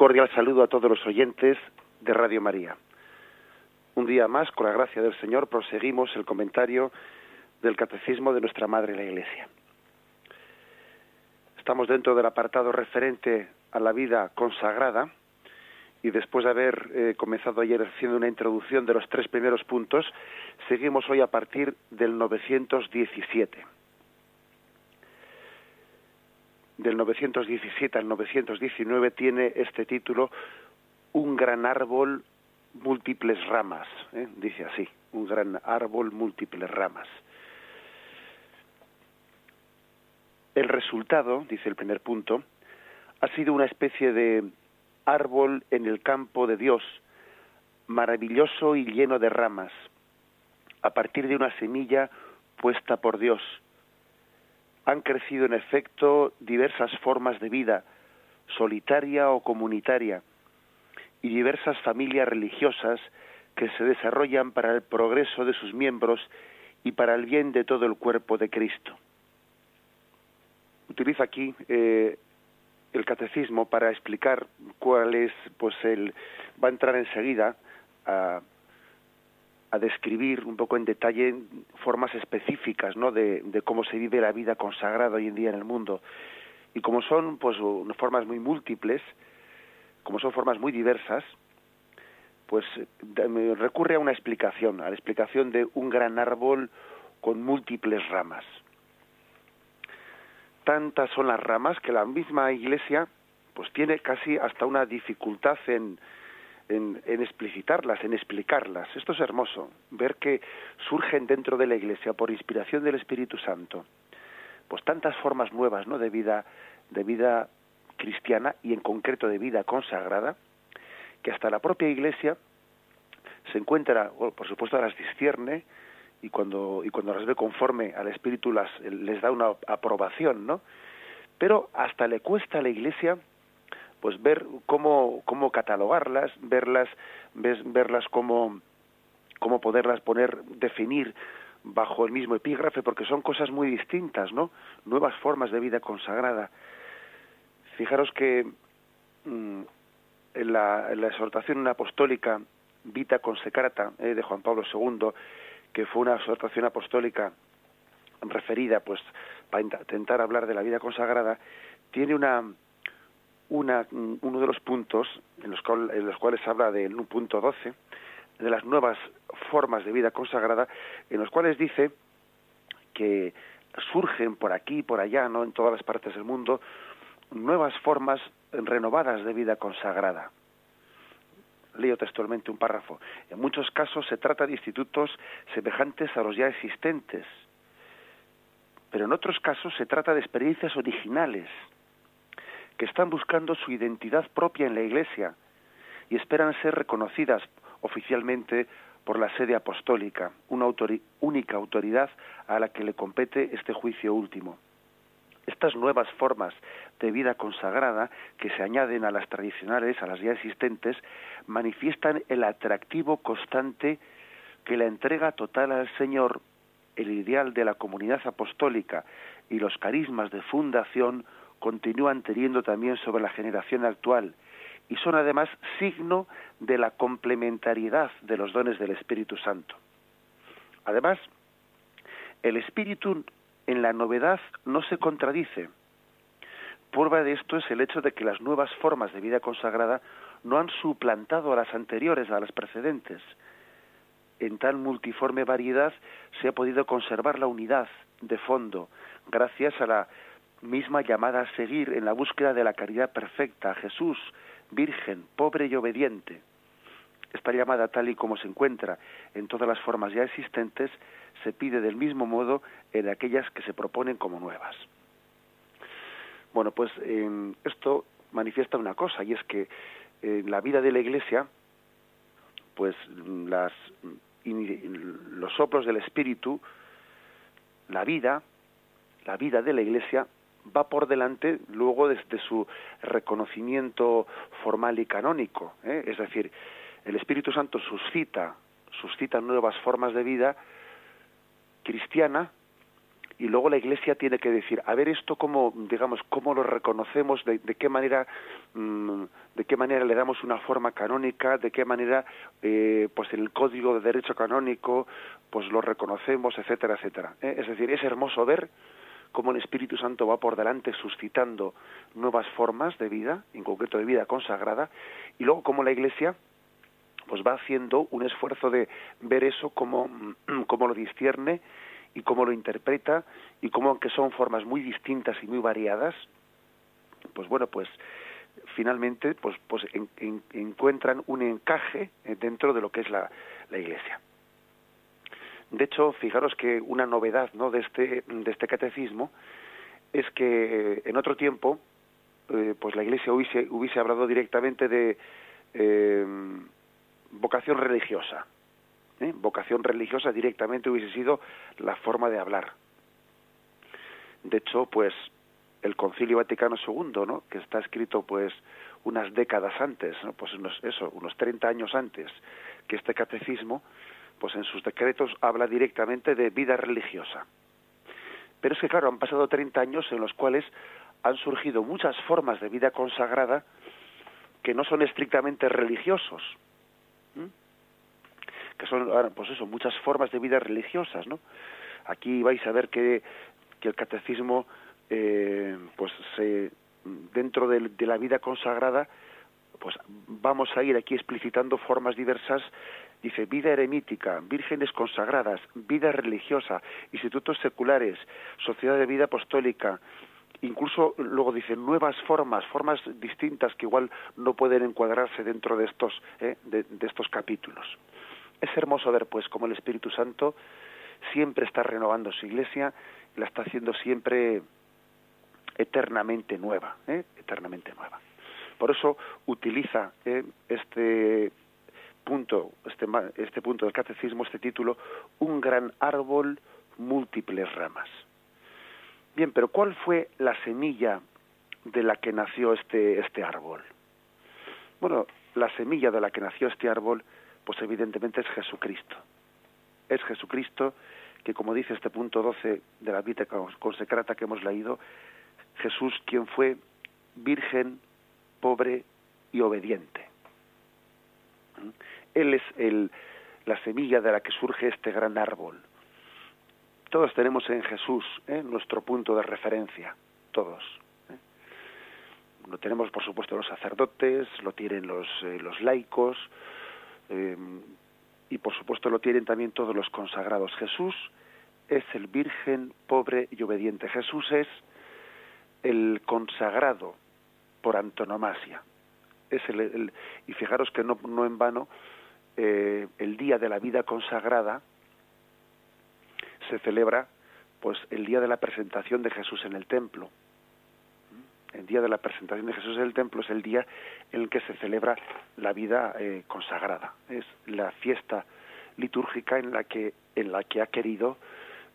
cordial saludo a todos los oyentes de Radio María. Un día más, con la gracia del Señor, proseguimos el comentario del Catecismo de nuestra Madre la Iglesia. Estamos dentro del apartado referente a la vida consagrada y después de haber eh, comenzado ayer haciendo una introducción de los tres primeros puntos, seguimos hoy a partir del 917. Del 917 al 919 tiene este título Un gran árbol, múltiples ramas. ¿eh? Dice así, un gran árbol, múltiples ramas. El resultado, dice el primer punto, ha sido una especie de árbol en el campo de Dios, maravilloso y lleno de ramas, a partir de una semilla puesta por Dios. Han crecido en efecto diversas formas de vida, solitaria o comunitaria, y diversas familias religiosas que se desarrollan para el progreso de sus miembros y para el bien de todo el cuerpo de Cristo. Utiliza aquí eh, el catecismo para explicar cuál es, pues el, va a entrar enseguida a, a describir un poco en detalle formas específicas, ¿no? De, cómo se vive la vida consagrada hoy en día en el mundo. Y como son, pues, formas muy múltiples, como son formas muy diversas, pues recurre a una explicación, a la explicación de un gran árbol con múltiples ramas tantas son las ramas que la misma Iglesia pues tiene casi hasta una dificultad en, en, en, explicitarlas, en explicarlas. Esto es hermoso, ver que surgen dentro de la Iglesia por inspiración del Espíritu Santo, pues tantas formas nuevas, ¿no? De vida, de vida cristiana y en concreto de vida consagrada, que hasta la propia Iglesia se encuentra, bueno, por supuesto, las discierne, y cuando y cuando las ve conforme al espíritu las les da una aprobación no pero hasta le cuesta a la iglesia pues ver cómo cómo catalogarlas verlas verlas cómo cómo poderlas poner definir bajo el mismo epígrafe porque son cosas muy distintas no nuevas formas de vida consagrada. Fijaros que mm, en, la, en la exhortación apostólica Vita Consecrata eh, de Juan Pablo II que fue una exhortación apostólica referida pues para intentar hablar de la vida consagrada tiene una una uno de los puntos en los, cuales, en los cuales habla de un punto 12 de las nuevas formas de vida consagrada en los cuales dice que surgen por aquí por allá no en todas las partes del mundo nuevas formas renovadas de vida consagrada leo textualmente un párrafo. En muchos casos se trata de institutos semejantes a los ya existentes, pero en otros casos se trata de experiencias originales que están buscando su identidad propia en la Iglesia y esperan ser reconocidas oficialmente por la sede apostólica, una única autoridad a la que le compete este juicio último. Estas nuevas formas de vida consagrada que se añaden a las tradicionales, a las ya existentes, manifiestan el atractivo constante que la entrega total al Señor, el ideal de la comunidad apostólica y los carismas de fundación continúan teniendo también sobre la generación actual y son además signo de la complementariedad de los dones del Espíritu Santo. Además, el Espíritu en la novedad no se contradice. Prueba de esto es el hecho de que las nuevas formas de vida consagrada no han suplantado a las anteriores, a las precedentes. En tal multiforme variedad se ha podido conservar la unidad de fondo, gracias a la misma llamada a seguir en la búsqueda de la caridad perfecta Jesús, virgen, pobre y obediente. Esta llamada tal y como se encuentra en todas las formas ya existentes se pide del mismo modo en aquellas que se proponen como nuevas. Bueno, pues esto manifiesta una cosa y es que en la vida de la Iglesia, pues las, los soplos del Espíritu, la vida, la vida de la Iglesia va por delante luego desde su reconocimiento formal y canónico, ¿eh? es decir, el Espíritu Santo suscita, suscita nuevas formas de vida cristiana y luego la Iglesia tiene que decir, a ver esto cómo, digamos, cómo lo reconocemos, de, qué manera, mm, de qué manera le damos una forma canónica, de qué manera, eh, pues en el Código de Derecho Canónico, pues lo reconocemos, etcétera, etcétera. ¿eh? Es decir, es hermoso ver cómo el Espíritu Santo va por delante suscitando nuevas formas de vida, en concreto de vida consagrada, y luego cómo la Iglesia pues va haciendo un esfuerzo de ver eso como, como lo discierne y cómo lo interpreta y cómo aunque son formas muy distintas y muy variadas, pues bueno, pues finalmente pues pues encuentran un encaje dentro de lo que es la, la Iglesia. De hecho, fijaros que una novedad ¿no? de este de este catecismo es que en otro tiempo eh, pues la Iglesia hubiese, hubiese hablado directamente de eh, vocación religiosa ¿eh? vocación religiosa directamente hubiese sido la forma de hablar. De hecho, pues el Concilio Vaticano II, ¿no? que está escrito pues unas décadas antes, ¿no? pues unos, eso, unos 30 años antes que este catecismo, pues en sus decretos habla directamente de vida religiosa. Pero es que claro, han pasado 30 años en los cuales han surgido muchas formas de vida consagrada que no son estrictamente religiosos que son, pues eso, muchas formas de vida religiosas, ¿no? Aquí vais a ver que, que el catecismo, eh, pues se, dentro de, la vida consagrada, pues vamos a ir aquí explicitando formas diversas dice vida eremítica, vírgenes consagradas, vida religiosa, institutos seculares, sociedad de vida apostólica, incluso luego dice nuevas formas, formas distintas que igual no pueden encuadrarse dentro de estos, eh, de, estos capítulos. Es hermoso ver, pues, cómo el Espíritu Santo siempre está renovando su iglesia y la está haciendo siempre eternamente nueva, ¿eh? eternamente nueva. Por eso utiliza ¿eh? este punto, este, este punto del catecismo, este título, un gran árbol, múltiples ramas. Bien, pero ¿cuál fue la semilla de la que nació este, este árbol? Bueno, la semilla de la que nació este árbol pues evidentemente es Jesucristo. Es Jesucristo que, como dice este punto 12 de la vida consecrata que hemos leído, Jesús quien fue virgen, pobre y obediente. Él es el, la semilla de la que surge este gran árbol. Todos tenemos en Jesús ¿eh? nuestro punto de referencia, todos. ¿eh? Lo tenemos, por supuesto, los sacerdotes, lo tienen los, eh, los laicos, Em, y por supuesto lo tienen también todos los consagrados. Jesús es el virgen pobre y obediente. Jesús es el consagrado por antonomasia. Es el, y fijaros que no, no en vano eh, el día de la vida consagrada se celebra pues el día de la presentación de Jesús en el templo el día de la presentación de Jesús en el templo es el día en el que se celebra la vida eh, consagrada. Es la fiesta litúrgica en la que en la que ha querido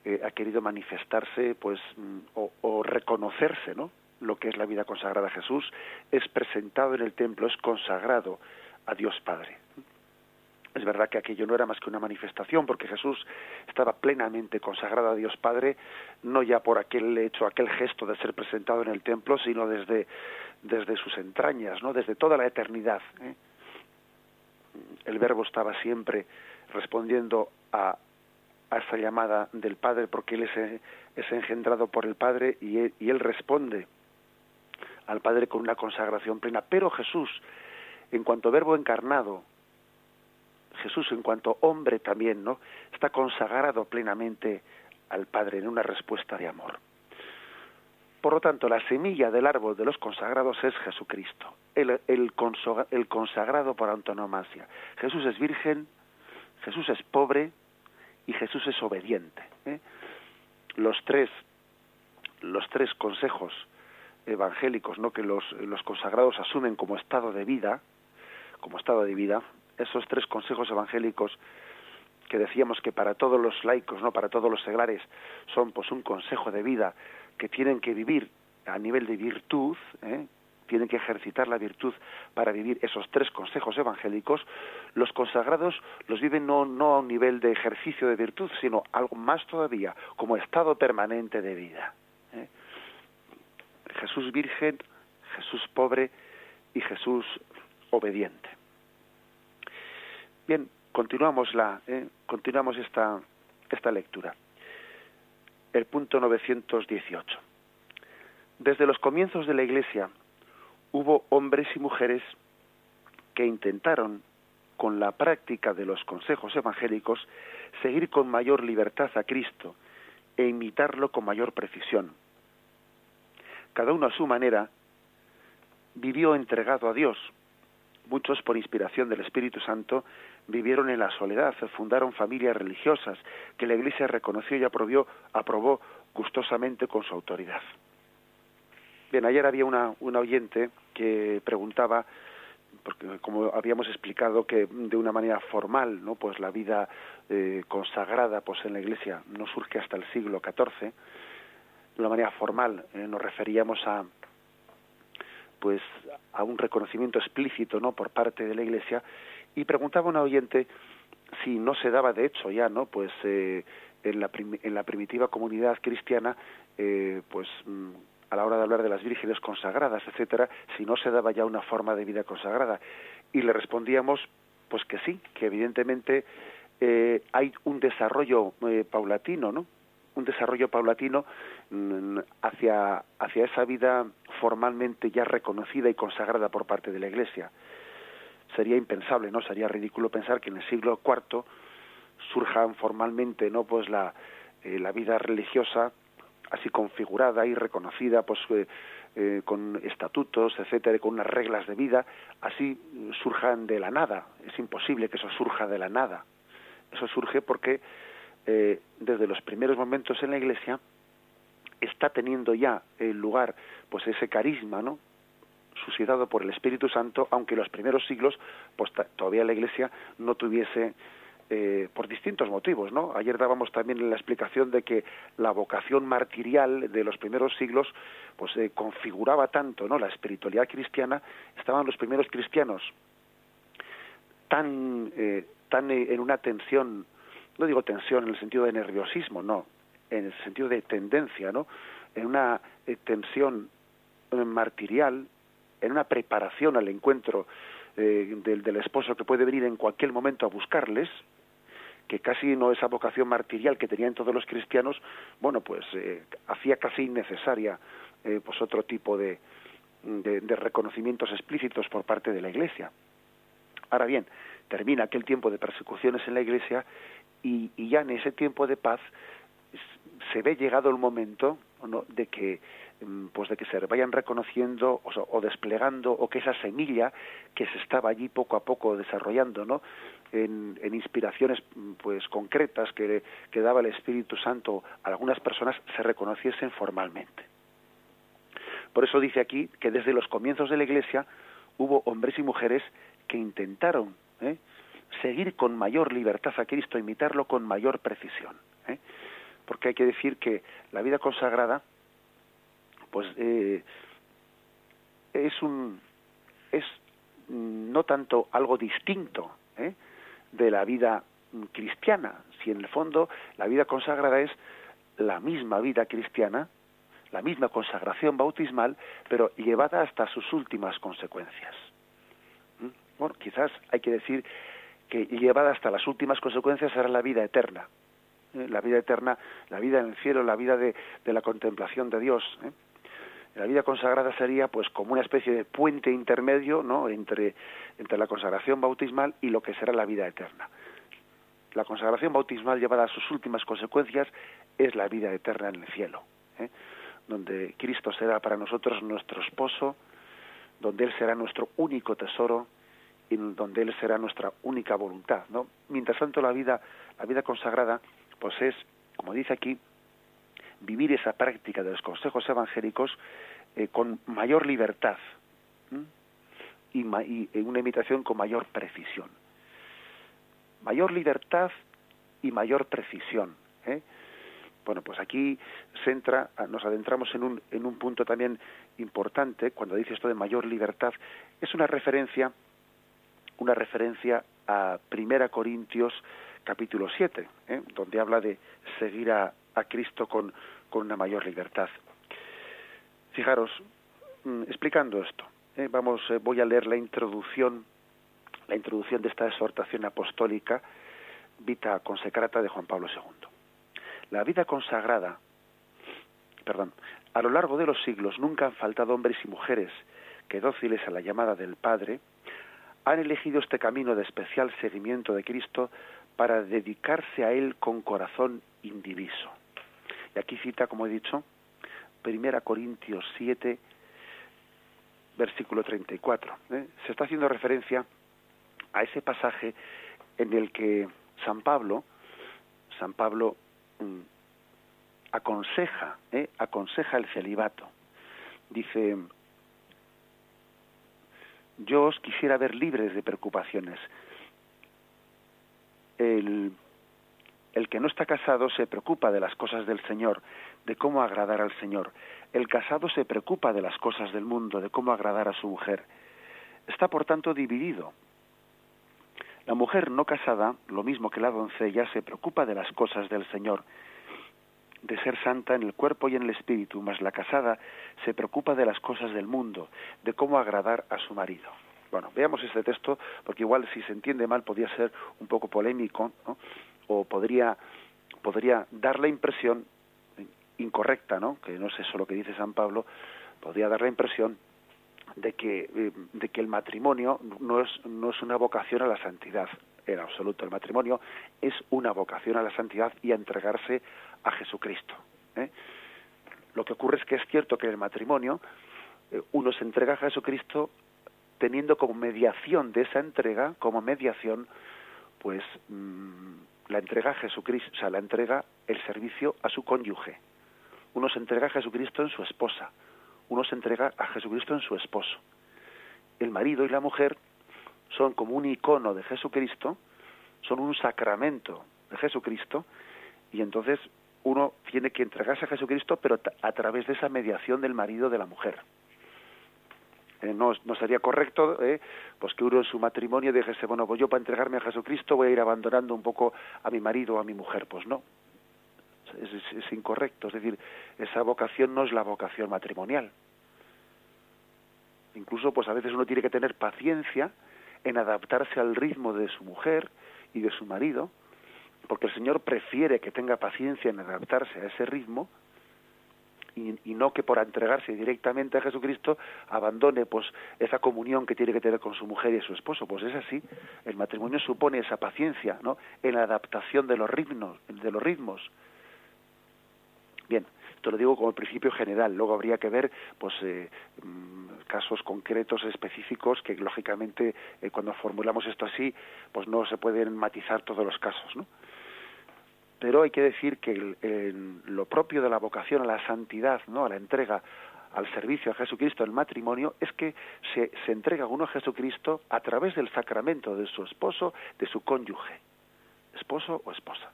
eh, ha querido manifestarse pues mm, o, o, reconocerse, ¿no? Lo que es la vida consagrada. Jesús es presentado en el templo, es consagrado a Dios Padre. Es verdad que aquello no era más que una manifestación, porque Jesús estaba plenamente consagrado a Dios Padre, no ya por aquel hecho, aquel gesto de ser presentado en el templo, sino desde, desde sus entrañas, ¿no? desde toda la eternidad. ¿eh? El Verbo estaba siempre respondiendo a, a esa llamada del Padre, porque Él es, es engendrado por el Padre y él, y él responde al Padre con una consagración plena. Pero Jesús, en cuanto Verbo encarnado, Jesús en cuanto hombre también, ¿no? Está consagrado plenamente al Padre en una respuesta de amor. Por lo tanto, la semilla del árbol de los consagrados es Jesucristo, el, consagrado por antonomasia. Jesús es virgen, Jesús es pobre y Jesús es obediente. ¿eh? Los tres, los tres consejos evangélicos, ¿no? que los consagrados asumen como estado de vida, como estado de vida, esos tres consejos evangélicos que decíamos que para todos los laicos, no para todos los seglares, son pues un consejo de vida que tienen que vivir a nivel de virtud, ¿eh? tienen que ejercitar la virtud para vivir esos tres consejos evangélicos, los consagrados los viven no, no a un nivel de ejercicio de virtud, sino algo más todavía, como estado permanente de vida. ¿eh? Jesús virgen, Jesús pobre y Jesús obediente. Bien, continuamos la, ¿eh? continuamos esta, esta lectura. El punto 918. Desde los comienzos de la Iglesia hubo hombres y mujeres que intentaron, con la práctica de los consejos evangélicos, seguir con mayor libertad a Cristo e imitarlo con mayor precisión. Cada uno a su manera vivió entregado a Dios. Muchos, por inspiración del Espíritu Santo, vivieron en la soledad, fundaron familias religiosas que la Iglesia reconoció y aprobó, aprobó gustosamente con su autoridad. Bien, ayer había una, una oyente que preguntaba porque como habíamos explicado que de una manera formal no pues la vida eh, consagrada pues en la iglesia no surge hasta el siglo XIV de una manera formal eh, nos referíamos a pues a un reconocimiento explícito no por parte de la iglesia y preguntaba una oyente si no se daba de hecho ya no pues eh, en la en la primitiva comunidad cristiana pues mm, a la hora de hablar de las vírgenes consagradas, etcétera, si no se daba ya una forma de vida consagrada. Y le respondíamos, pues que sí, que evidentemente eh, hay un desarrollo eh, paulatino, ¿no? Un desarrollo paulatino mm, hacia, hacia esa vida formalmente ya reconocida y consagrada por parte de la Iglesia. Sería impensable, ¿no? Sería ridículo pensar que en el siglo IV surjan formalmente, ¿no? Pues la, eh, la vida religiosa así configurada y reconocida pues eh, eh, con estatutos etcétera con unas reglas de vida así surjan de la nada es imposible que eso surja de la nada eso surge porque eh, desde los primeros momentos en la iglesia está teniendo ya el lugar pues ese carisma no suscitado por el Espíritu Santo aunque en los primeros siglos pues todavía la iglesia no tuviese eh, por distintos motivos, ¿no? Ayer dábamos también la explicación de que la vocación martirial de los primeros siglos, pues eh, configuraba tanto, ¿no? La espiritualidad cristiana, estaban los primeros cristianos tan, eh, tan en una tensión, no digo tensión en el sentido de nerviosismo, no, en el sentido de tendencia, ¿no? En una tensión martirial, en una preparación al encuentro del, del, esposo que puede venir en cualquier momento a buscarles, que casi no esa vocación martirial que tenían todos los cristianos, bueno, pues eh, hacía casi innecesaria eh, pues otro tipo de, reconocimientos explícitos por parte de la Iglesia. Ahora bien, termina aquel tiempo de persecuciones en la Iglesia y, y ya en ese tiempo de paz se ve llegado el momento de que pues de que se vayan reconociendo o, o, desplegando o que esa semilla que se estaba allí poco a poco desarrollando no en, inspiraciones pues concretas que, que daba el Espíritu Santo a algunas personas se reconociesen formalmente. Por eso dice aquí que desde los comienzos de la Iglesia hubo hombres y mujeres que intentaron ¿eh? seguir con mayor libertad a Cristo, imitarlo con mayor precisión. ¿eh? Porque hay que decir que la vida consagrada, pues eh, es un es no tanto algo distinto ¿eh? de la vida cristiana, si en el fondo la vida consagrada es la misma vida cristiana, la misma consagración bautismal, pero llevada hasta sus últimas consecuencias. ¿Mm? Bueno, quizás hay que decir que llevada hasta las últimas consecuencias será la vida eterna. ¿eh? La vida eterna, la vida en el cielo, la vida de, la contemplación de Dios. ¿eh? La vida consagrada sería pues como una especie de puente intermedio ¿no? entre, entre la consagración bautismal y lo que será la vida eterna. La consagración bautismal llevada a sus últimas consecuencias es la vida eterna en el cielo, ¿eh? donde Cristo será para nosotros nuestro esposo, donde Él será nuestro único tesoro y donde Él será nuestra única voluntad. ¿no? Mientras tanto la vida, la vida consagrada pues es, como dice aquí, vivir esa práctica de los consejos evangélicos eh, con mayor libertad y, una imitación con mayor precisión. Mayor libertad y mayor precisión. ¿eh? Bueno, pues aquí se nos adentramos en un, en un punto también importante cuando dice esto de mayor libertad. Es una referencia, una referencia a Primera Corintios capítulo 7, ¿eh? donde habla de seguir a, a Cristo con, con, una mayor libertad. Fijaros, mm, explicando esto, ¿eh? vamos, eh, voy a leer la introducción, la introducción de esta exhortación apostólica, Vita Consecrata de Juan Pablo II. La vida consagrada, perdón, a lo largo de los siglos nunca han faltado hombres y mujeres que dóciles a la llamada del Padre, han elegido este camino de especial seguimiento de Cristo para dedicarse a Él con corazón indiviso. Y aquí cita, como he dicho, Primera Corintios 7, versículo 34. ¿eh? Se está haciendo referencia a ese pasaje en el que San Pablo, San Pablo mm, aconseja, ¿eh? aconseja el celibato. Dice, yo os quisiera ver libres de preocupaciones. El, el que no está casado se preocupa de las cosas del Señor, de cómo agradar al Señor. El casado se preocupa de las cosas del mundo, de cómo agradar a su mujer. Está por tanto dividido. La mujer no casada, lo mismo que la doncella, se preocupa de las cosas del Señor, de ser santa en el cuerpo y en el espíritu, mas la casada se preocupa de las cosas del mundo, de cómo agradar a su marido. Bueno, veamos este texto, porque igual si se entiende mal podría ser un poco polémico, ¿no? O podría, podría dar la impresión incorrecta, ¿no? que no es eso lo que dice San Pablo, podría dar la impresión de que, eh, de que el matrimonio no es, no es una vocación a la santidad en absoluto. El matrimonio es una vocación a la santidad y a entregarse a Jesucristo. ¿eh? Lo que ocurre es que es cierto que en el matrimonio eh, uno se entrega a Jesucristo teniendo como mediación de esa entrega, como mediación, pues mm, la entrega a Jesucristo, o sea, la entrega el servicio a su cónyuge. Uno se entrega a Jesucristo en su esposa, uno se entrega a Jesucristo en su esposo. El marido y la mujer son como un icono de Jesucristo, son un sacramento de Jesucristo, y entonces uno tiene que entregarse a Jesucristo, pero a través de esa mediación del marido de la mujer. Eh, no, sería correcto eh, pues que uno en su matrimonio dijese, bueno, pues yo para entregarme a Jesucristo voy a ir abandonando un poco a mi marido o a mi mujer. Pues no, es, es, incorrecto. Es decir, esa vocación no es la vocación matrimonial. Incluso, pues a veces uno tiene que tener paciencia en adaptarse al ritmo de su mujer y de su marido, porque el Señor prefiere que tenga paciencia en adaptarse a ese ritmo y, y, no que por entregarse directamente a Jesucristo abandone pues esa comunión que tiene que tener con su mujer y su esposo. Pues es así. El matrimonio supone esa paciencia no en la adaptación de los ritmos de los ritmos. Bien esto lo digo como principio general. Luego habría que ver pues eh, mm, casos concretos específicos que lógicamente eh, cuando formulamos esto así pues no se pueden matizar todos los casos no pero hay que decir que el, lo propio de la vocación a la santidad, ¿no? a la entrega al servicio a Jesucristo el matrimonio es que se, se entrega uno a Jesucristo a través del sacramento de su esposo, de su cónyuge, esposo o esposa.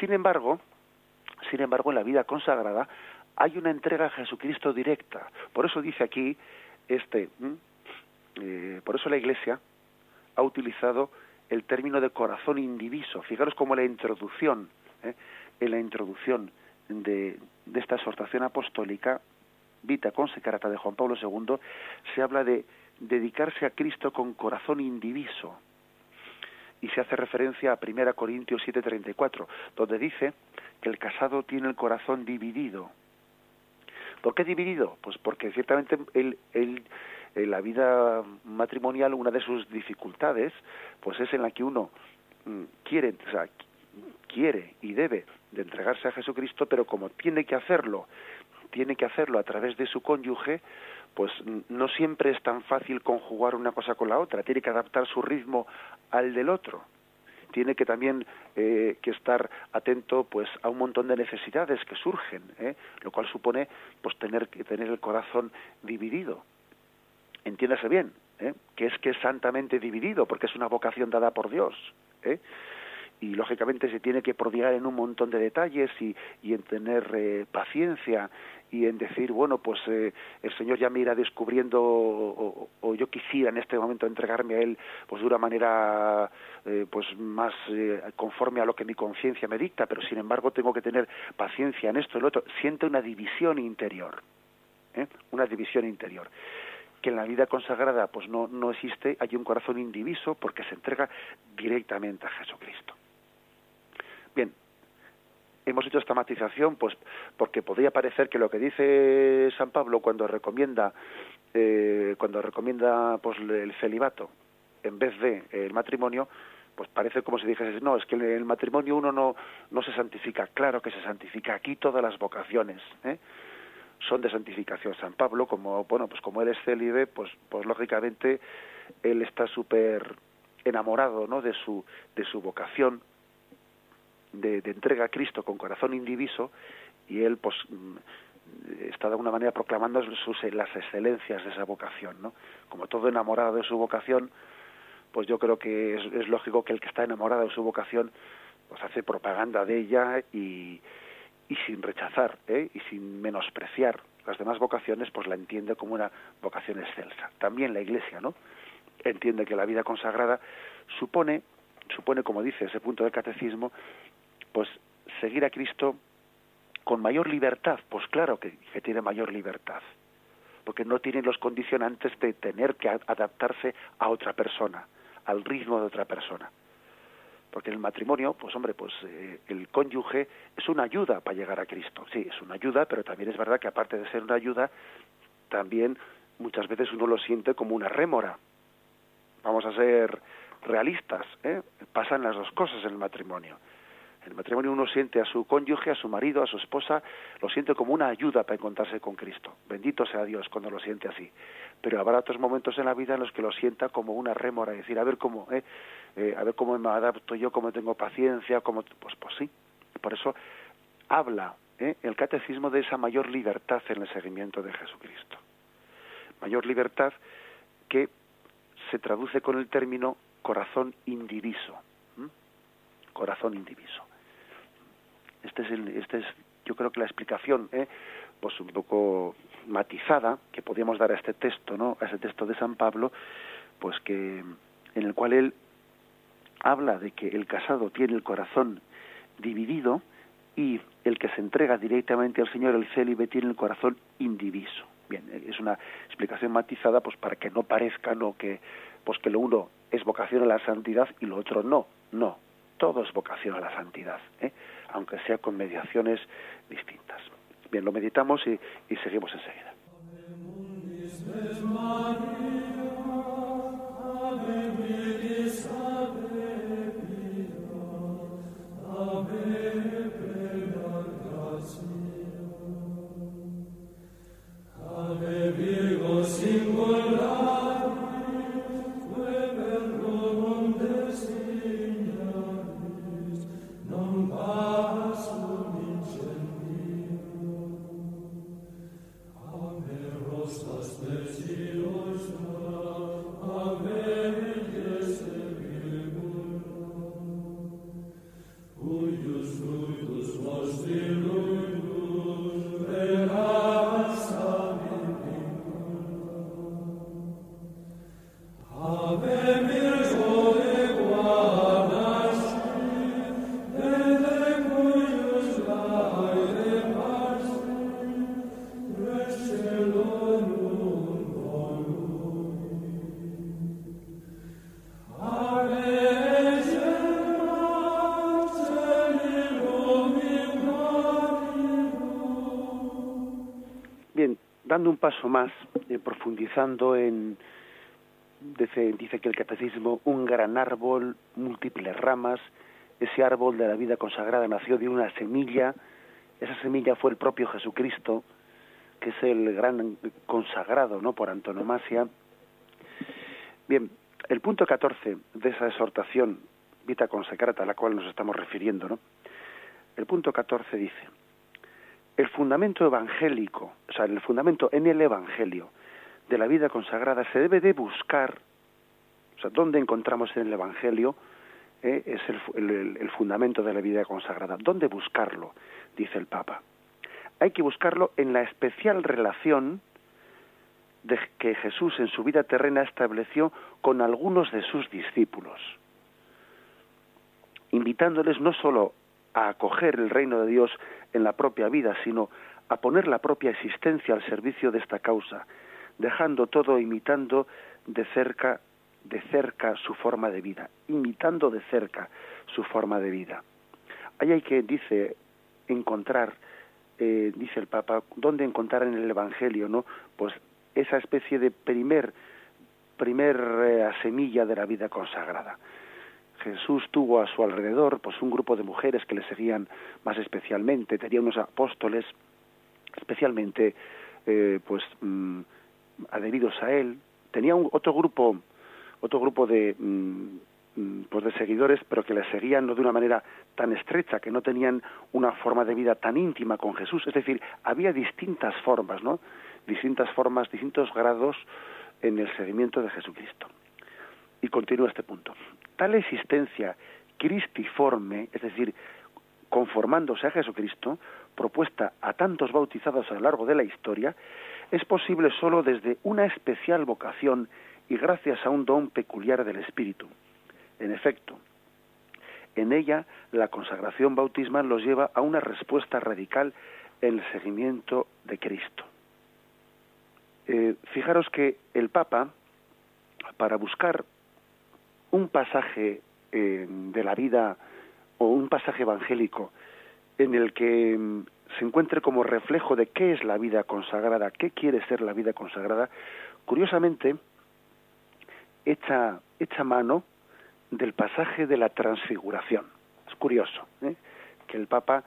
Sin embargo, sin embargo, en la vida consagrada hay una entrega a Jesucristo directa. Por eso dice aquí este, eh, por eso la Iglesia ha utilizado el término de corazón indiviso. Fijaros cómo la introducción, ¿eh? en la introducción de, de, esta exhortación apostólica, Vita Consecrata de Juan Pablo II, se habla de dedicarse a Cristo con corazón indiviso. Y se hace referencia a 1 Corintios 7:34, donde dice que el casado tiene el corazón dividido. ¿Por qué dividido? Pues porque ciertamente él en la vida matrimonial una de sus dificultades pues es en la que uno mm, quiere, o sea, quiere y debe de entregarse a Jesucristo, pero como tiene que hacerlo, tiene que hacerlo a través de su cónyuge, pues no siempre es tan fácil conjugar una cosa con la otra, tiene que adaptar su ritmo al del otro. Tiene que también eh, que estar atento pues a un montón de necesidades que surgen ¿eh? lo cual supone pues tener que tener el corazón dividido entiéndase bien, ¿eh? que es que es santamente dividido, porque es una vocación dada por Dios. ¿eh? y lógicamente se tiene que prodigar en un montón de detalles y, y en tener eh, paciencia y en decir, bueno, pues eh, el Señor ya me irá descubriendo o, yo quisiera en este momento entregarme a Él pues de una manera eh, pues más eh, conforme a lo que mi conciencia me dicta, pero sin embargo tengo que tener paciencia en esto y lo otro. Siente una división interior, ¿eh? una división interior que en la vida consagrada pues no, no existe, hay un corazón indiviso porque se entrega directamente a Jesucristo. Bien, hemos hecho esta matización pues porque podría parecer que lo que dice San Pablo cuando recomienda eh, cuando recomienda pues el celibato en vez de el matrimonio pues parece como si dijese no es que en el matrimonio uno no no se santifica claro que se santifica aquí todas las vocaciones ¿eh? Son de santificación San Pablo como bueno pues como él es célibe pues pues lógicamente él está súper enamorado no de su de su vocación de, entrega a Cristo con corazón indiviso y él pues mm, está de alguna manera proclamando sus, las excelencias de esa vocación, ¿no? Como todo enamorado de su vocación, pues yo creo que es, lógico que el que está enamorado de su vocación pues hace propaganda de ella y, y sin rechazar ¿eh? y sin menospreciar las demás vocaciones, pues la entiende como una vocación excelsa. También la Iglesia, ¿no? Entiende que la vida consagrada supone, supone, como dice ese punto del catecismo, pues seguir a Cristo con mayor libertad, pues claro que, tiene mayor libertad, porque no tiene los condicionantes de tener que adaptarse a otra persona, al ritmo de otra persona. Porque en el matrimonio, pues hombre, pues eh, el cónyuge es una ayuda para llegar a Cristo. Sí, es una ayuda, pero también es verdad que aparte de ser una ayuda, también muchas veces uno lo siente como una rémora. Vamos a ser realistas, ¿eh? pasan las dos cosas en el matrimonio el matrimonio uno siente a su cónyuge, a su marido, a su esposa, lo siente como una ayuda para encontrarse con Cristo. Bendito sea Dios cuando lo siente así. Pero habrá otros momentos en la vida en los que lo sienta como una rémora, decir, a ver cómo, eh, eh, a ver cómo me adapto yo, cómo tengo paciencia, cómo, pues, pues sí. Por eso habla eh, el catecismo de esa mayor libertad en el seguimiento de Jesucristo. Mayor libertad que se traduce con el término corazón indiviso. Corazón indiviso. Este es, el, este es yo creo que la explicación, ¿eh? pues un poco matizada que podíamos dar a este texto, ¿no? A ese texto de San Pablo, pues que en el cual él habla de que el casado tiene el corazón dividido y el que se entrega directamente al Señor, el célibe, tiene el corazón indiviso. Bien, es una explicación matizada pues para que no parezca no que pues que lo uno es vocación a la santidad y lo otro no, no, todo es vocación a la santidad. ¿eh? aunque sea con mediaciones distintas. Bien, lo meditamos y seguimos enseguida. Dando un paso más, eh, profundizando en, dice, que el catecismo, un gran árbol, múltiples ramas, ese árbol de la vida consagrada nació de una semilla, esa semilla fue el propio Jesucristo, que es el gran consagrado, ¿no?, por antonomasia. Bien, el punto 14 de esa exhortación, Vita Consecrata, a la cual nos estamos refiriendo, ¿no? El punto 14 dice, el fundamento evangélico, o sea, el fundamento en el Evangelio de la vida consagrada se debe de buscar, o sea, ¿dónde encontramos en el Evangelio ¿eh? es el, fundamento de la vida consagrada. ¿Dónde buscarlo? Dice el Papa. Hay que buscarlo en la especial relación de que Jesús en su vida terrena estableció con algunos de sus discípulos, invitándoles no sólo a acoger el reino de Dios en la propia vida, sino a poner la propia existencia al servicio de esta causa, dejando todo imitando de cerca de cerca su forma de vida, imitando de cerca su forma de vida. Ahí hay que, dice, encontrar, eh, dice el Papa, ¿dónde encontrar en el Evangelio, no? Pues esa especie de primer, primer eh, semilla de la vida consagrada. Jesús tuvo a su alrededor pues un grupo de mujeres que le seguían más especialmente, tenía unos apóstoles especialmente eh, pues mm, adheridos a él, tenía un, otro grupo otro grupo de mm, mm, pues de seguidores pero que le seguían no de una manera tan estrecha que no tenían una forma de vida tan íntima con Jesús. Es decir había distintas formas no distintas formas distintos grados en el seguimiento de Jesucristo y continúa este punto tal existencia cristiforme es decir conformándose a Jesucristo propuesta a tantos bautizados a lo largo de la historia es posible sólo desde una especial vocación y gracias a un don peculiar del Espíritu. En efecto, en ella la consagración bautismal los lleva a una respuesta radical en el seguimiento de Cristo. Eh, fijaros que el Papa, para buscar un pasaje eh, de la vida o un pasaje evangélico en el que mm, se encuentre como reflejo de qué es la vida consagrada, qué quiere ser la vida consagrada, curiosamente echa, mano del pasaje de la transfiguración. Es curioso ¿eh? que el Papa,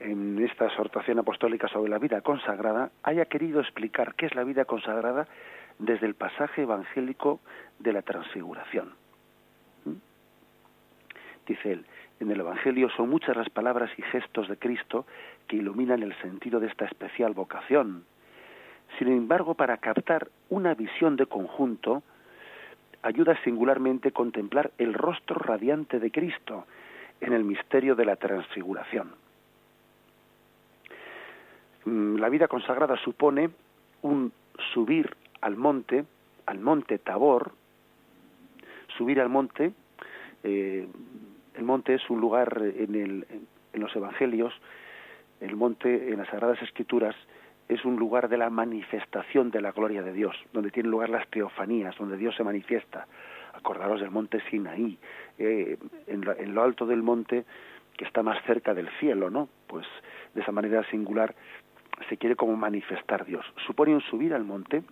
en esta exhortación apostólica sobre la vida consagrada, haya querido explicar qué es la vida consagrada desde el pasaje evangélico de la transfiguración. Dice él, en el Evangelio son muchas las palabras y gestos de Cristo que iluminan el sentido de esta especial vocación. Sin embargo, para captar una visión de conjunto, ayuda singularmente contemplar el rostro radiante de Cristo en el misterio de la transfiguración. Mm, la vida consagrada supone un subir al monte, al monte Tabor, subir al monte, eh, el monte es un lugar en, el, en los evangelios, el monte en las Sagradas Escrituras es un lugar de la manifestación de la gloria de Dios, donde tienen lugar las teofanías, donde Dios se manifiesta. Acordaros del monte Sinaí, eh, en, lo, alto del monte que está más cerca del cielo, ¿no? Pues de esa manera singular se quiere como manifestar Dios. Supone un subir al monte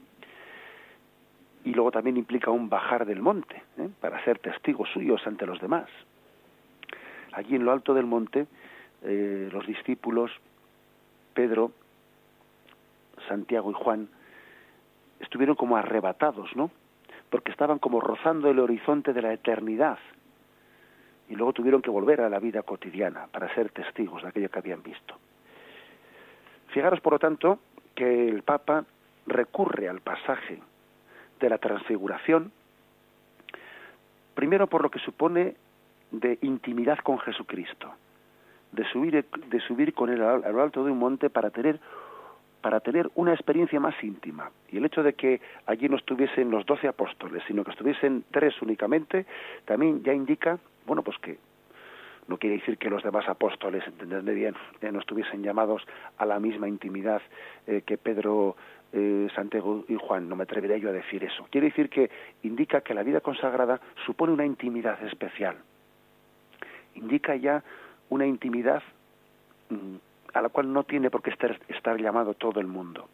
y luego también implica un bajar del monte, ¿eh? para ser testigos suyos ante los demás. Allí en lo alto del monte, eh, los discípulos, Pedro, Santiago y Juan estuvieron como arrebatados, ¿no? Porque estaban como rozando el horizonte de la eternidad y luego tuvieron que volver a la vida cotidiana para ser testigos de aquello que habían visto. Fijaros, por lo tanto, que el Papa recurre al pasaje de la transfiguración, primero por lo que supone de intimidad con Jesucristo, de subir, de subir con él a lo alto de un monte para tener para tener una experiencia más íntima. Y el hecho de que allí no estuviesen los doce apóstoles, sino que estuviesen tres únicamente, también ya indica, bueno, pues que no quiere decir que los demás apóstoles, entendedme bien, ya no estuviesen llamados a la misma intimidad eh, que Pedro, eh, Santiago y Juan, no me atreveré yo a decir eso. Quiere decir que indica que la vida consagrada supone una intimidad especial. Indica ya una intimidad mm, a la cual no tiene por qué estar, estar llamado todo el mundo.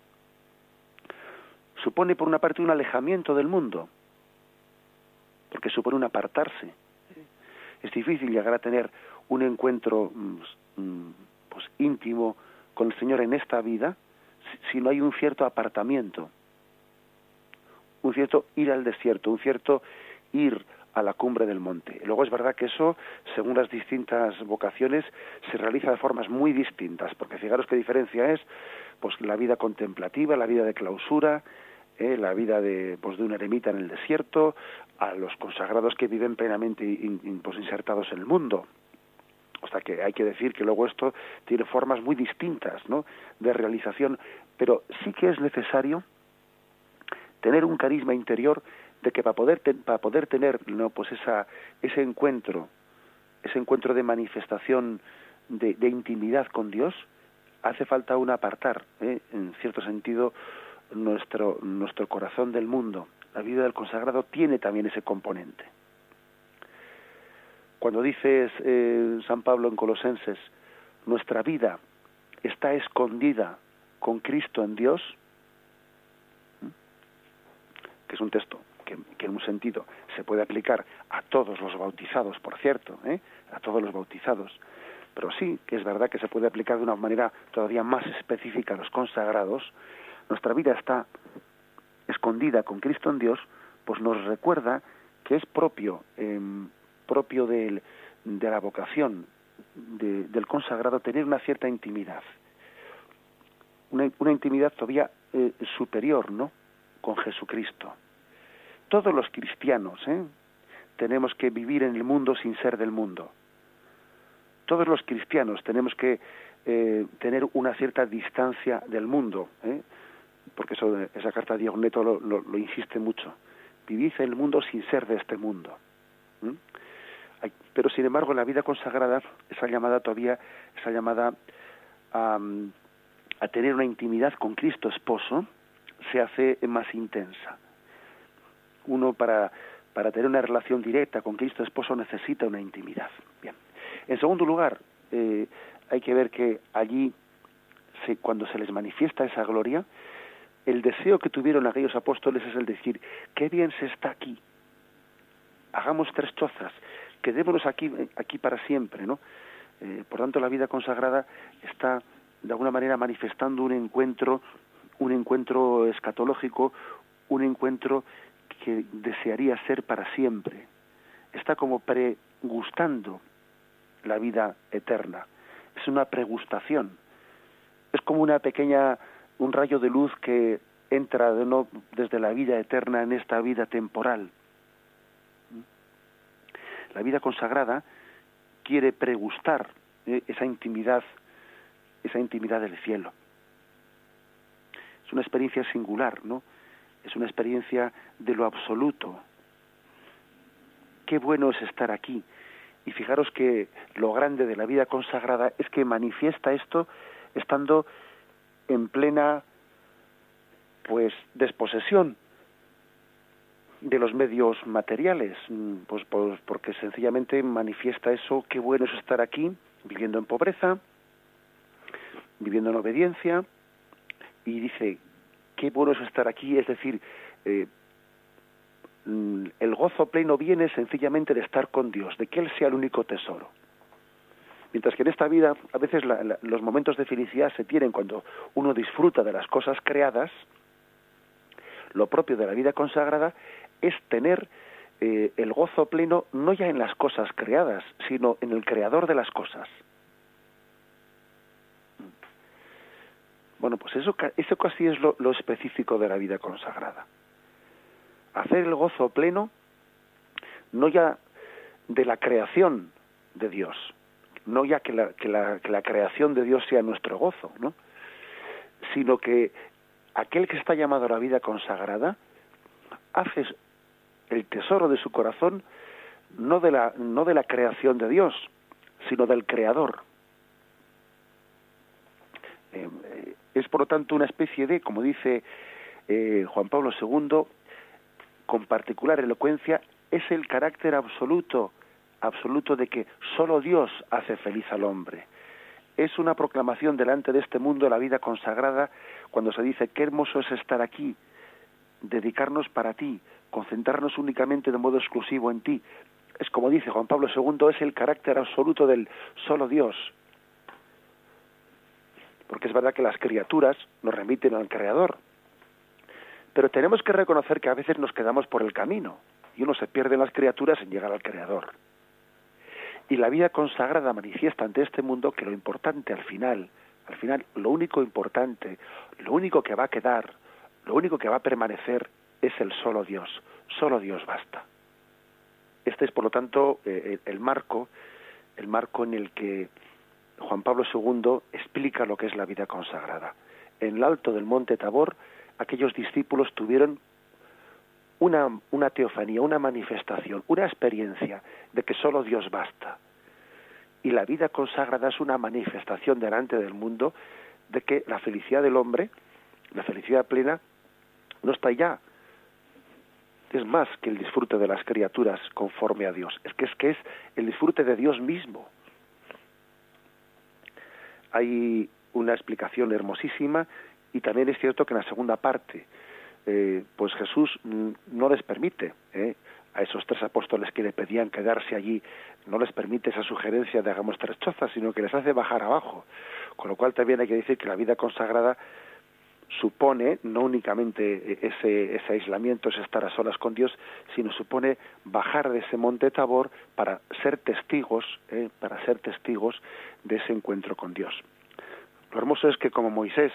Supone, por una parte, un alejamiento del mundo, porque supone un apartarse. Es difícil llegar a tener un encuentro mm, mm, pues, íntimo con el Señor en esta vida si no hay un cierto apartamiento, un cierto ir al desierto, un cierto ir a la cumbre del monte. Luego es verdad que eso, según las distintas vocaciones, se realiza de formas muy distintas, porque fijaros qué diferencia es pues la vida contemplativa, la vida de clausura, ¿eh? la vida de, pues, de un eremita en el desierto, a los consagrados que viven plenamente pues, insertados en el mundo. O sea que hay que decir que luego esto tiene formas muy distintas ¿no? de realización, pero sí que es necesario tener un carisma interior de que para poder, para poder tener ¿no? pues esa, ese encuentro, ese encuentro de manifestación de, intimidad con Dios, hace falta un apartar, ¿eh? en cierto sentido, nuestro, nuestro corazón del mundo. La vida del consagrado tiene también ese componente. Cuando dice eh, San Pablo en Colosenses, nuestra vida está escondida con Cristo en Dios, que es un texto que, en un sentido se puede aplicar a todos los bautizados, por cierto, ¿eh? a todos los bautizados, pero sí que es verdad que se puede aplicar de una manera todavía más específica a los consagrados, nuestra vida está escondida con Cristo en Dios, pues nos recuerda que es propio, em, propio de la vocación del consagrado tener una cierta intimidad, una, intimidad todavía eh, superior, ¿no? Con Jesucristo. Todos los cristianos, ¿eh? Tenemos que vivir en el mundo sin ser del mundo todos los cristianos tenemos que eh, tener una cierta distancia del mundo, ¿eh? porque eso, esa carta de Diogneto lo, lo, insiste mucho. Vivid en el mundo sin ser de este mundo. pero sin embargo, en la vida consagrada, esa llamada todavía, esa llamada a, a tener una intimidad con Cristo esposo, se hace más intensa. Uno para, para tener una relación directa con Cristo esposo necesita una intimidad. Bien. En segundo lugar, eh, hay que ver que allí, cuando se les manifiesta esa gloria, el deseo que tuvieron aquellos apóstoles es el decir, qué bien se está aquí, hagamos tres chozas, quedémonos aquí, aquí para siempre, ¿no? Eh, por tanto, la vida consagrada está de alguna manera manifestando un encuentro, un encuentro escatológico, un encuentro que desearía ser para siempre. Está como pregustando la vida eterna. Es una pregustación. Es como una pequeña, un rayo de luz que entra de no, desde la vida eterna en esta vida temporal. La vida consagrada quiere pregustar eh, esa intimidad, esa intimidad del cielo. Es una experiencia singular, ¿no? Es una experiencia de lo absoluto. Qué bueno es estar aquí, y fijaros que lo grande de la vida consagrada es que manifiesta esto estando en plena pues desposesión de los medios materiales, pues, pues, porque sencillamente manifiesta eso, qué bueno es estar aquí, viviendo en pobreza, viviendo en obediencia, y dice, qué bueno es estar aquí, es decir, eh, Mm, el gozo pleno viene sencillamente de estar con Dios, de que Él sea el único tesoro. Mientras que en esta vida a veces los momentos de felicidad se tienen cuando uno disfruta de las cosas creadas, lo propio de la vida consagrada es tener eh, el gozo pleno no ya en las cosas creadas, sino en el creador de las cosas. Bueno, pues eso, eso casi es lo específico de la vida consagrada hacer el gozo pleno no ya de la creación de Dios, no ya que la, que la, que la creación de Dios sea nuestro gozo, ¿no? sino que aquel que está llamado a la vida consagrada hace el tesoro de su corazón no de la, no de la creación de Dios, sino del Creador. Eh, es por lo tanto una especie de, como dice eh, Juan Pablo II, con particular elocuencia es el carácter absoluto, absoluto de que solo Dios hace feliz al hombre. Es una proclamación delante de este mundo la vida consagrada cuando se dice qué hermoso es estar aquí, dedicarnos para ti, concentrarnos únicamente de modo exclusivo en ti. Es como dice Juan Pablo II, es el carácter absoluto del solo Dios. Porque es verdad que las criaturas nos remiten al Creador, pero tenemos que reconocer que a veces nos quedamos por el camino y uno se pierde en las criaturas en llegar al Creador. Y la vida consagrada manifiesta ante este mundo que lo importante al final, al final, lo único importante, lo único que va a quedar, lo único que va a permanecer es el solo Dios, solo Dios basta. Este es, por lo tanto, eh, el marco, el marco en el que Juan Pablo II explica lo que es la vida consagrada. En el alto del monte Tabor, aquellos discípulos tuvieron una, una teofanía, una manifestación, una experiencia de que solo Dios basta. Y la vida consagrada es una manifestación delante del mundo de que la felicidad del hombre, la felicidad plena, no está ya. Es más que el disfrute de las criaturas conforme a Dios. Es que es que es el disfrute de Dios mismo. Hay una explicación hermosísima y también es cierto que en la segunda parte, eh, pues Jesús no les permite eh, a esos tres apóstoles que le pedían quedarse allí, no les permite esa sugerencia de hagamos tres chozas, sino que les hace bajar abajo. Con lo cual también hay que decir que la vida consagrada supone no únicamente ese, ese aislamiento, ese estar a solas con Dios, sino supone bajar de ese monte Tabor para ser testigos, eh, para ser testigos de ese encuentro con Dios. Lo hermoso es que como Moisés,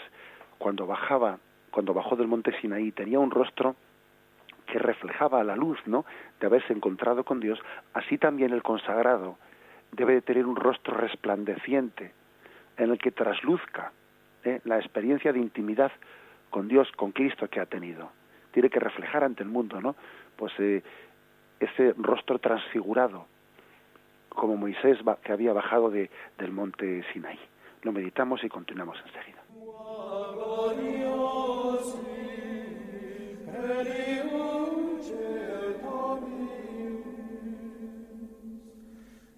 cuando bajaba, cuando bajó del monte Sinaí, tenía un rostro que reflejaba la luz, ¿no? De haberse encontrado con Dios, así también el consagrado debe de tener un rostro resplandeciente en el que trasluzca ¿eh? la experiencia de intimidad con Dios, con Cristo que ha tenido. Tiene que reflejar ante el mundo, ¿no? Pues eh, ese rostro transfigurado, como Moisés que había bajado de, del monte Sinaí. Lo meditamos y continuamos enseguida.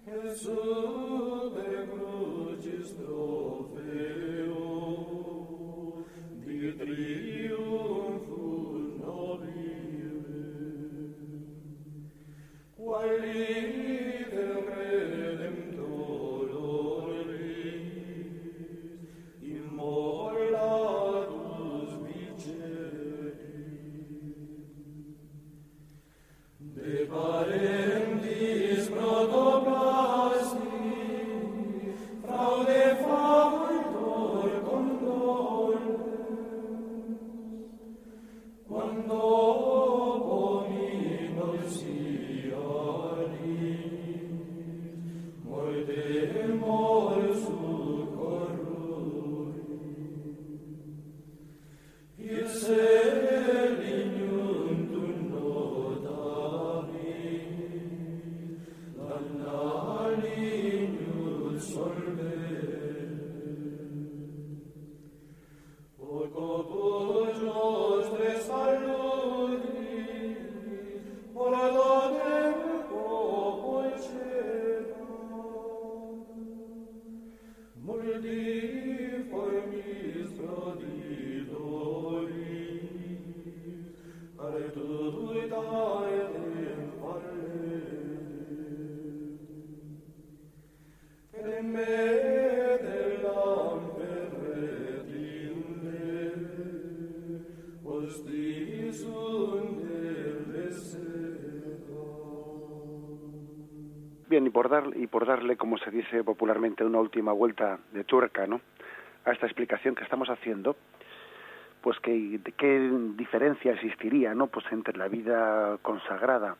y por, dar, y por darle, como se dice popularmente, una última vuelta de tuerca, ¿no? A esta explicación que estamos haciendo, pues que, qué diferencia existiría, ¿no? Pues entre la vida consagrada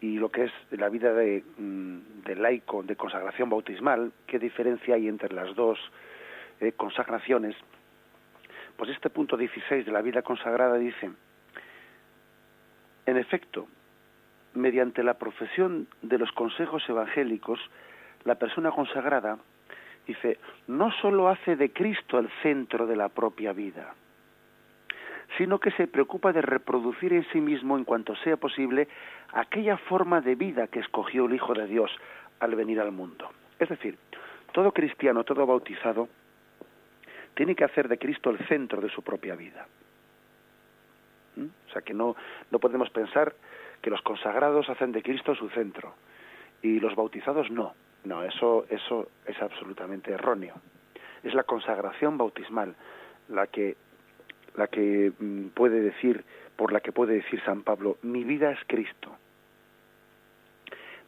y lo que es la vida de, mm, de laico, de consagración bautismal, qué diferencia hay entre las dos eh, consagraciones. Pues este punto 16 de la vida consagrada dice, en efecto, mediante la profesión de los consejos evangélicos, la persona consagrada, dice, no sólo hace de Cristo el centro de la propia vida, sino que se preocupa de reproducir en sí mismo, en cuanto sea posible, aquella forma de vida que escogió el Hijo de Dios al venir al mundo. Es decir, todo cristiano, todo bautizado, tiene que hacer de Cristo el centro de su propia vida. ¿Mm? O sea que no, no podemos pensar que los consagrados hacen de Cristo su centro y los bautizados no. No, eso, eso es absolutamente erróneo. Es la consagración bautismal la que, la que mm, puede decir, por la que puede decir San Pablo, mi vida es Cristo.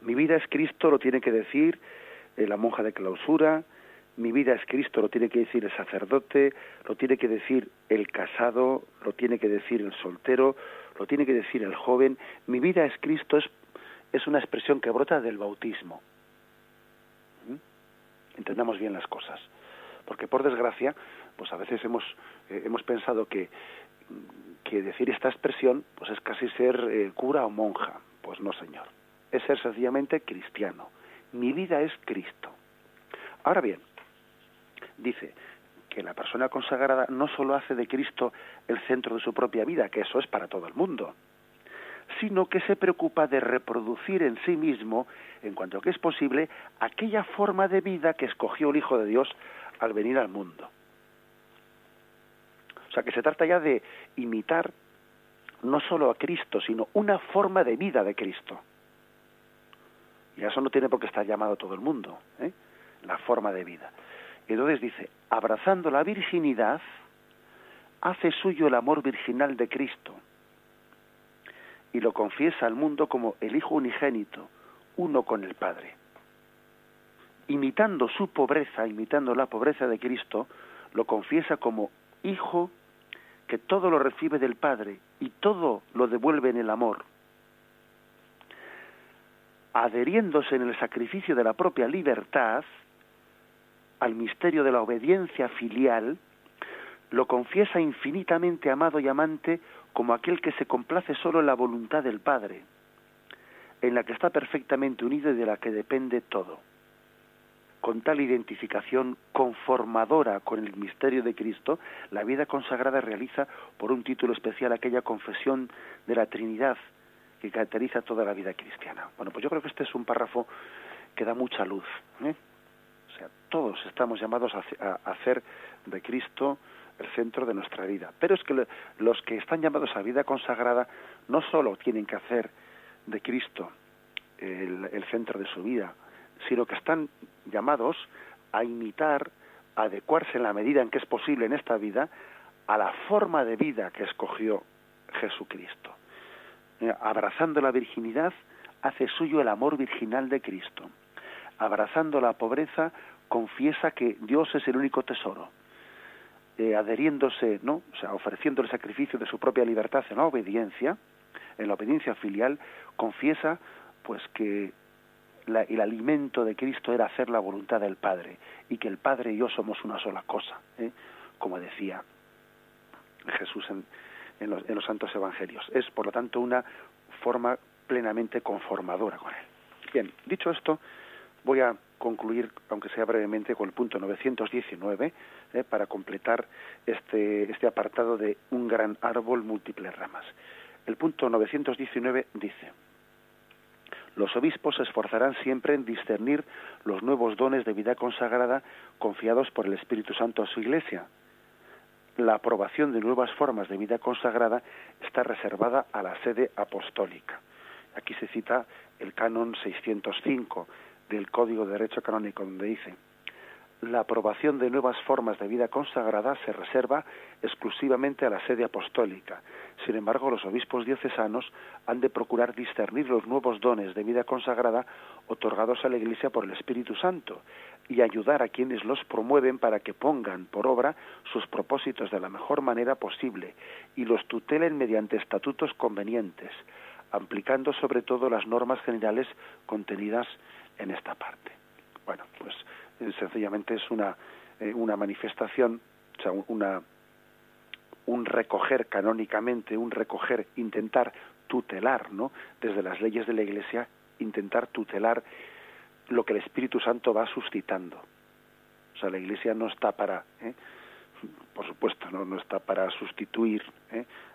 Mi vida es Cristo, lo tiene que decir eh, la monja de clausura, mi vida es Cristo, lo tiene que decir el sacerdote, lo tiene que decir el casado, lo tiene que decir el soltero, lo tiene que decir el joven. Mi vida es Cristo es, es una expresión que brota del bautismo. ¿Mm? Entendamos bien las cosas. Porque por desgracia, pues a veces hemos, eh, hemos pensado que, que decir esta expresión pues es casi ser eh, cura o monja. Pues no, señor. Es ser sencillamente cristiano. Mi vida es Cristo. Ahora bien, dice que la persona consagrada no solo hace de Cristo el centro de su propia vida, que eso es para todo el mundo, sino que se preocupa de reproducir en sí mismo, en cuanto que es posible, aquella forma de vida que escogió el Hijo de Dios al venir al mundo. O sea, que se trata ya de imitar no solo a Cristo, sino una forma de vida de Cristo. Y eso no tiene por qué estar llamado todo el mundo, ¿eh? la forma de vida. Entonces dice, abrazando la virginidad, hace suyo el amor virginal de Cristo y lo confiesa al mundo como el Hijo unigénito, uno con el Padre. Imitando su pobreza, imitando la pobreza de Cristo, lo confiesa como Hijo que todo lo recibe del Padre y todo lo devuelve en el amor. Adheriéndose en el sacrificio de la propia libertad, al misterio de la obediencia filial, lo confiesa infinitamente amado y amante como aquel que se complace solo en la voluntad del Padre, en la que está perfectamente unido y de la que depende todo. Con tal identificación conformadora con el misterio de Cristo, la vida consagrada realiza por un título especial aquella confesión de la Trinidad que caracteriza toda la vida cristiana. Bueno, pues yo creo que este es un párrafo que da mucha luz. ¿eh? Todos estamos llamados a, hacer de Cristo el centro de nuestra vida. Pero es que los que están llamados a vida consagrada no solo tienen que hacer de Cristo el, centro de su vida, sino que están llamados a imitar, a adecuarse en la medida en que es posible en esta vida a la forma de vida que escogió Jesucristo. Eh, abrazando la virginidad, hace suyo el amor virginal de Cristo abrazando la pobreza, confiesa que Dios es el único tesoro. Eh, adheriéndose, ¿no? O sea, ofreciendo el sacrificio de su propia libertad en la obediencia, en la obediencia filial, confiesa pues que el alimento de Cristo era hacer la voluntad del Padre y que el Padre y yo somos una sola cosa, ¿eh? como decía Jesús en, los, en los santos evangelios. Es, por lo tanto, una forma plenamente conformadora con Él. Bien, dicho esto, Voy a concluir, aunque sea brevemente, con el punto 919 eh, para completar este, este apartado de un gran árbol múltiples ramas. El punto 919 dice, los obispos se esforzarán siempre en discernir los nuevos dones de vida consagrada confiados por el Espíritu Santo a su Iglesia. La aprobación de nuevas formas de vida consagrada está reservada a la sede apostólica. Aquí se cita el canon 605 del Código de Derecho Canónico, donde dice la aprobación de nuevas formas de vida consagrada se reserva exclusivamente a la sede apostólica. Sin embargo, los obispos diocesanos han de procurar discernir los nuevos dones de vida consagrada otorgados a la Iglesia por el Espíritu Santo y ayudar a quienes los promueven para que pongan por obra sus propósitos de la mejor manera posible y los tutelen mediante estatutos convenientes, aplicando sobre todo las normas generales contenidas en esta parte. Bueno, pues eh, sencillamente es una, eh, una manifestación, o sea, una, un recoger canónicamente, un recoger, intentar tutelar, ¿no? Desde las leyes de la Iglesia, intentar tutelar lo que el Espíritu Santo va suscitando. O sea, la Iglesia no está para, ¿eh? por supuesto, no, no está para sustituir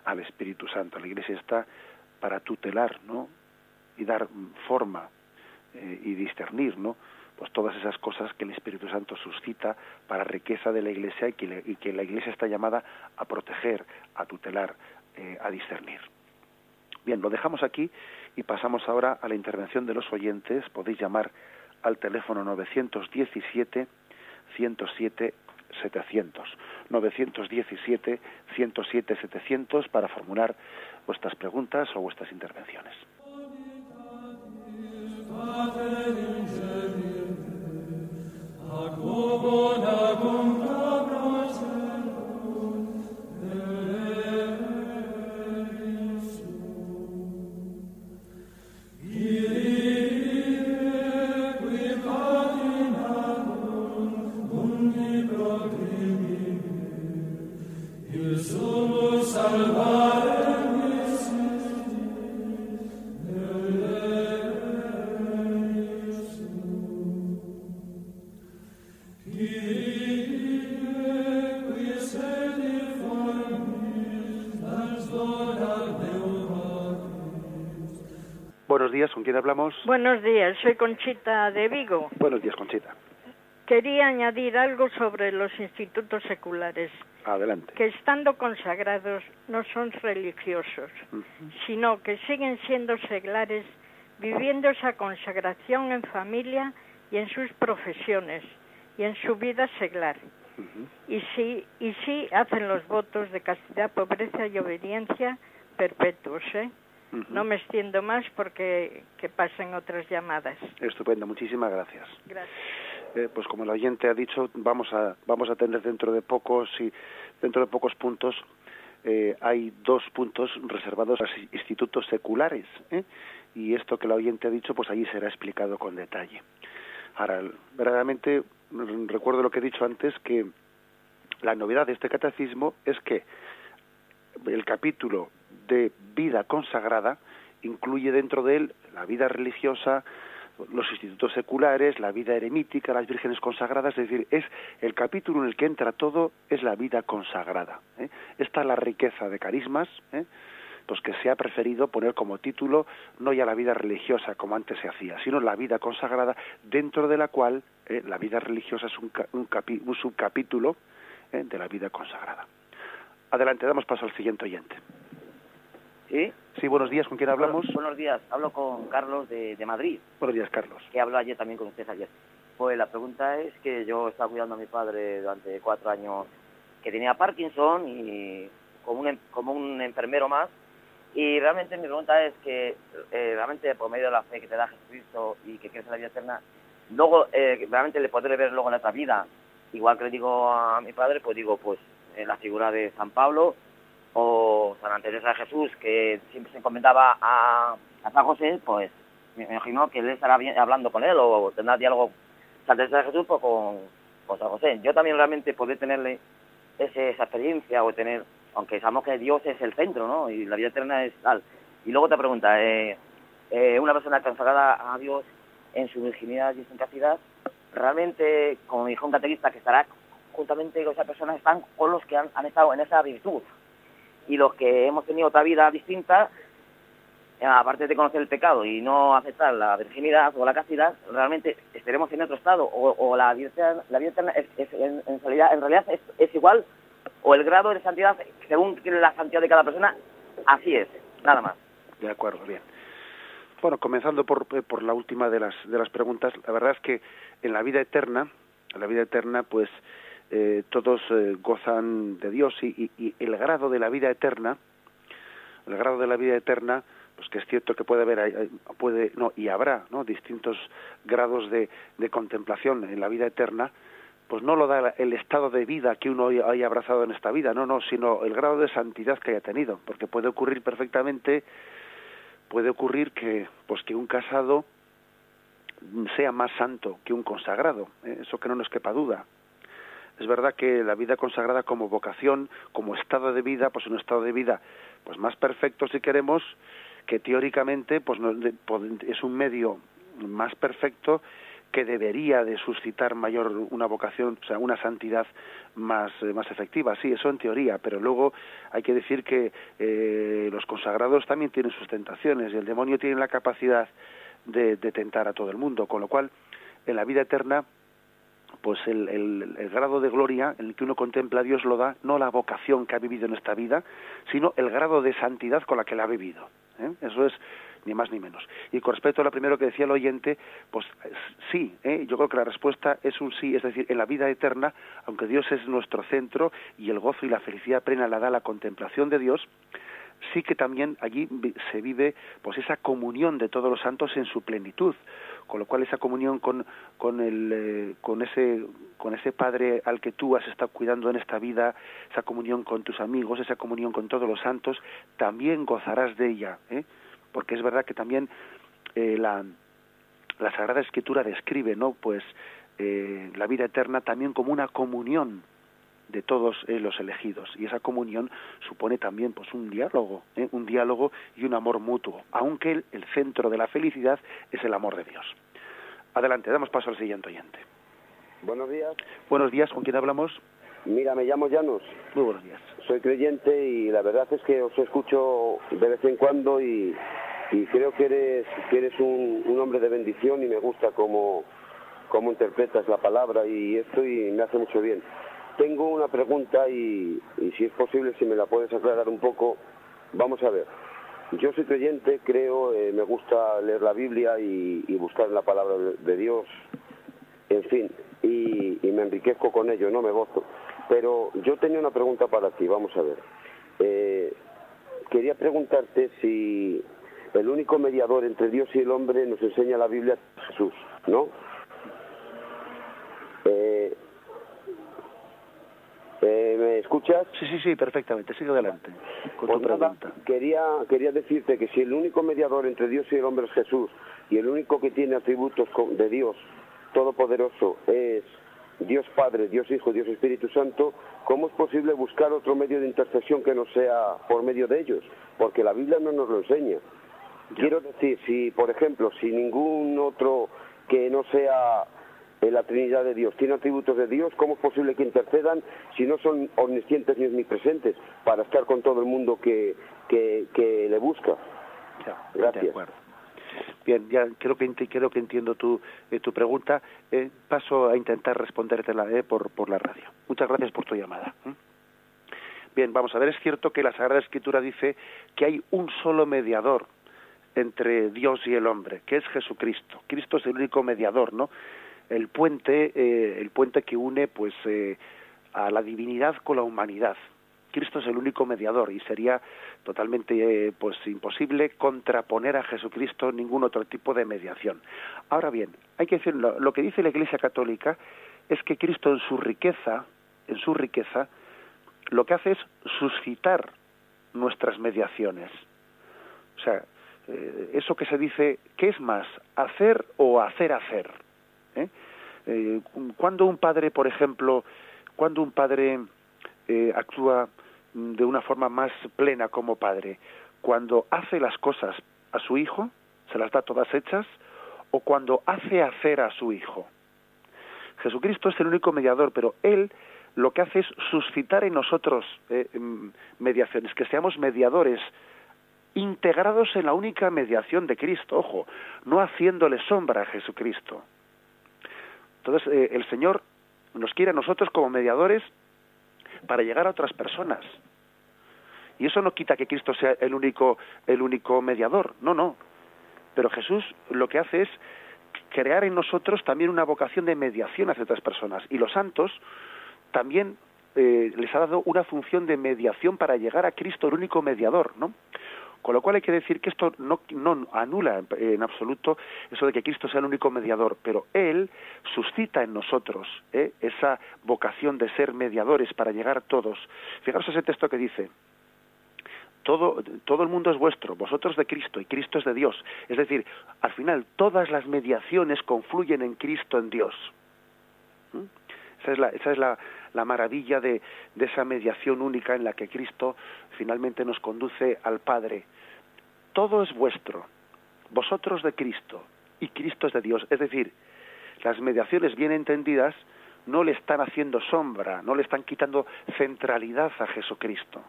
al Espíritu Santo. La Iglesia está para tutelar, ¿no? Y dar forma eh, y discernir, ¿no? Pues todas esas cosas que el Espíritu Santo suscita para riqueza de la Iglesia y que, la Iglesia está llamada a proteger, a tutelar, eh, a discernir. Bien, lo dejamos aquí y pasamos ahora a la intervención de los oyentes. Podéis llamar al teléfono 917 107 700. 917 107 700 para formular vuestras preguntas o vuestras intervenciones. Pater in genium, ac Hablamos? Buenos días, soy Conchita de Vigo. Buenos días, Conchita. Quería añadir algo sobre los institutos seculares. Adelante. Que estando consagrados no son religiosos, sino que siguen siendo seglares, viviendo esa consagración en familia y en sus profesiones y en su vida seglar. Y sí, y sí hacen los votos de castidad, pobreza y obediencia perpetuos, ¿eh? No me extiendo más porque que pasen otras llamadas. Estupendo, muchísimas gracias. Gracias. Eh, pues como el oyente ha dicho, vamos a vamos a tener dentro de pocos y dentro de pocos puntos eh, hay dos puntos reservados a institutos seculares ¿eh? y esto que el oyente ha dicho, pues allí será explicado con detalle. Ahora, verdaderamente recuerdo lo que he dicho antes que la novedad de este catecismo es que el capítulo de vida consagrada incluye dentro de él la vida religiosa, los institutos seculares, la vida eremítica, las vírgenes consagradas, es decir, es el capítulo en el que entra todo es la vida consagrada. ¿eh? Esta es la riqueza de carismas, ¿eh? pues que se ha preferido poner como título no ya la vida religiosa como antes se hacía, sino la vida consagrada, dentro de la cual ¿eh? la vida religiosa es un, un, un subcapítulo ¿eh? de la vida consagrada. Adelante, damos paso al siguiente oyente. ¿Sí? Sí, buenos días, ¿con quién hablamos? Buenos, días, hablo con Carlos de, de, Madrid. Buenos días, Carlos. Que habló ayer también con usted ayer. Pues la pregunta es que yo estaba cuidando a mi padre durante cuatro años que tenía Parkinson y como un, como un enfermero más. Y realmente mi pregunta es que eh, realmente por medio de la fe que te da Jesucristo y que quieres la vida eterna, luego eh, realmente le podré ver luego en otra vida. Igual que le digo a mi padre, pues digo, pues en la figura de San Pablo, o San Teresa de Jesús, que siempre se encomendaba a, San José, pues me imagino que él estará hablando con él o tendrá diálogo San Teresa de Jesús pues, con, San José. Yo también realmente podré tenerle esa experiencia o tener, aunque sabemos que Dios es el centro, ¿no? Y la vida eterna es tal. Y luego te pregunta, eh, eh, una persona consagrada a Dios en su virginidad y castidad, realmente, como dijo un catequista, que estará juntamente con esas personas, están con los que han estado en esa virtud y los que hemos tenido otra vida distinta, aparte de conocer el pecado y no aceptar la virginidad o la castidad, realmente estaremos en otro estado o, o la vida la eterna es, en, realidad, en realidad es, es, igual o el grado de santidad según la santidad de cada persona, así es, nada más. De acuerdo, bien. Bueno, comenzando por, por la última de las, de las preguntas, la verdad es que en la vida eterna, en la vida eterna, pues eh, todos eh, gozan de Dios y, y, y, el grado de la vida eterna, el grado de la vida eterna, pues que es cierto que puede haber, puede, no, y habrá, ¿no? Distintos grados de, contemplación en la vida eterna, pues no lo da el estado de vida que uno haya abrazado en esta vida, no, no, sino el grado de santidad que haya tenido, porque puede ocurrir perfectamente, puede ocurrir que, pues que un casado sea más santo que un consagrado, ¿eh? eso que no nos quepa duda, es verdad que la vida consagrada como vocación, como estado de vida, pues un estado de vida pues más perfecto si queremos, que teóricamente pues no, es un medio más perfecto que debería de suscitar mayor una vocación, o sea, una santidad más eh, más efectiva. Sí, eso en teoría, pero luego hay que decir que eh, los consagrados también tienen sus tentaciones y el demonio tiene la capacidad de, de tentar a todo el mundo, con lo cual en la vida eterna pues el, el, el, grado de gloria en el que uno contempla a Dios lo da no la vocación que ha vivido en esta vida, sino el grado de santidad con la que la ha vivido. ¿eh? Eso es ni más ni menos. Y con respecto a lo primero que decía el oyente, pues sí, ¿eh? yo creo que la respuesta es un sí, es decir, en la vida eterna, aunque Dios es nuestro centro y el gozo y la felicidad plena la da la contemplación de Dios, sí que también allí se vive pues esa comunión de todos los santos en su plenitud con lo cual esa comunión con con el eh, con ese con ese padre al que tú has estado cuidando en esta vida esa comunión con tus amigos esa comunión con todos los santos también gozarás de ella ¿eh? porque es verdad que también eh, la la sagrada escritura describe no pues eh, la vida eterna también como una comunión de todos eh, los elegidos. Y esa comunión supone también pues un diálogo ¿eh? un diálogo y un amor mutuo aunque el, el, centro de la felicidad es el amor de Dios. Adelante damos paso al siguiente oyente. Buenos días. Buenos días con quién hablamos mira me llamo Llanos. Muy buenos días. Soy creyente y la verdad es que os escucho de vez en cuando y y creo que eres, que eres un, un hombre de bendición y me gusta cómo, cómo interpretas la palabra y esto y me hace mucho bien. Tengo una pregunta y, si es posible, si me la puedes aclarar un poco, vamos a ver. Yo soy creyente, creo, eh, me gusta leer la Biblia y, buscar la palabra de, Dios, en fin, y, me enriquezco con ello, no me gozo. Pero yo tenía una pregunta para ti, vamos a ver. Eh, quería preguntarte si el único mediador entre Dios y el hombre nos enseña la Biblia es Jesús, ¿no? Eh, eh, ¿Me escuchas? Sí, sí, sí, perfectamente. Sigue adelante con tu Pues nada, pregunta. quería, quería decirte que si el único mediador entre Dios y el hombre es Jesús y el único que tiene atributos de Dios Todopoderoso es Dios Padre, Dios Hijo, Dios Espíritu Santo, ¿cómo es posible buscar otro medio de intercesión que no sea por medio de ellos? Porque la Biblia no nos lo enseña. Quiero decir, si, por ejemplo, si ningún otro que no sea en la Trinidad de Dios tiene atributos de Dios, ¿cómo es posible que intercedan si no son omniscientes ni omnipresentes para estar con todo el mundo que, que, que le busca? Gracias. De acuerdo. Bien, ya creo que creo que entiendo tu eh, tu pregunta. Eh, paso a intentar respondértela eh, por por la radio. Muchas gracias por tu llamada. ¿eh? Bien, vamos a ver. Es cierto que la Sagrada Escritura dice que hay un solo mediador entre Dios y el hombre, que es Jesucristo. Cristo es el único mediador, ¿no? El puente, eh, el puente que une, pues, eh, a la divinidad con la humanidad. Cristo es el único mediador y sería totalmente eh, pues imposible contraponer a Jesucristo ningún otro tipo de mediación. Ahora bien, hay que decir lo, que dice la Iglesia Católica es que Cristo en su riqueza, en su riqueza, lo que hace es suscitar nuestras mediaciones. O sea, eh, eso que se dice, ¿qué es más, hacer o hacer hacer? ¿Eh? Eh, cuando un padre, por ejemplo, cuando un padre eh, actúa de una forma más plena como padre, cuando hace las cosas a su hijo, se las da todas hechas, o cuando hace hacer a su hijo. Jesucristo es el único mediador, pero Él lo que hace es suscitar en nosotros eh, mm, mediaciones, que seamos mediadores integrados en la única mediación de Cristo, ojo, no haciéndole sombra a Jesucristo. Entonces, eh, el Señor nos quiere a nosotros como mediadores para llegar a otras personas. Y eso no quita que Cristo sea el único, el único mediador, no, no. Pero Jesús lo que hace es crear en nosotros también una vocación de mediación hacia otras personas. Y los santos también eh, les ha dado una función de mediación para llegar a Cristo, el único mediador, ¿no? Con lo cual hay que decir que esto no, no anula en, absoluto eso de que Cristo sea el único mediador, pero Él suscita en nosotros ¿eh? esa vocación de ser mediadores para llegar a todos. Fijaros ese texto que dice, todo, todo el mundo es vuestro, vosotros de Cristo y Cristo es de Dios. Es decir, al final todas las mediaciones confluyen en Cristo, en Dios. ¿Mm? Esa es la, esa es la, la maravilla de, esa mediación única en la que Cristo finalmente nos conduce al Padre. Todo es vuestro, vosotros de Cristo y Cristo es de Dios. Es decir, las mediaciones bien entendidas no le están haciendo sombra, no le están quitando centralidad a Jesucristo,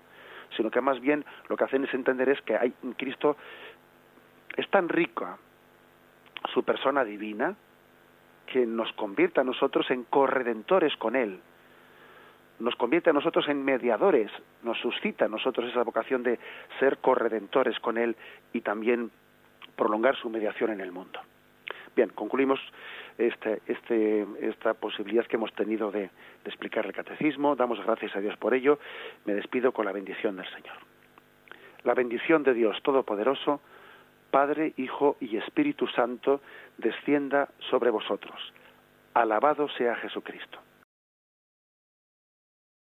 sino que más bien lo que hacen es entender es que hay Cristo es tan rica su persona divina que nos convierte a nosotros en corredentores con él nos convierte a nosotros en mediadores, nos suscita a nosotros esa vocación de ser corredentores con Él y también prolongar su mediación en el mundo. Bien, concluimos este, este, esta posibilidad que hemos tenido de, de explicar el catecismo. Damos gracias a Dios por ello. Me despido con la bendición del Señor. La bendición de Dios Todopoderoso, Padre, Hijo y Espíritu Santo, descienda sobre vosotros. Alabado sea Jesucristo.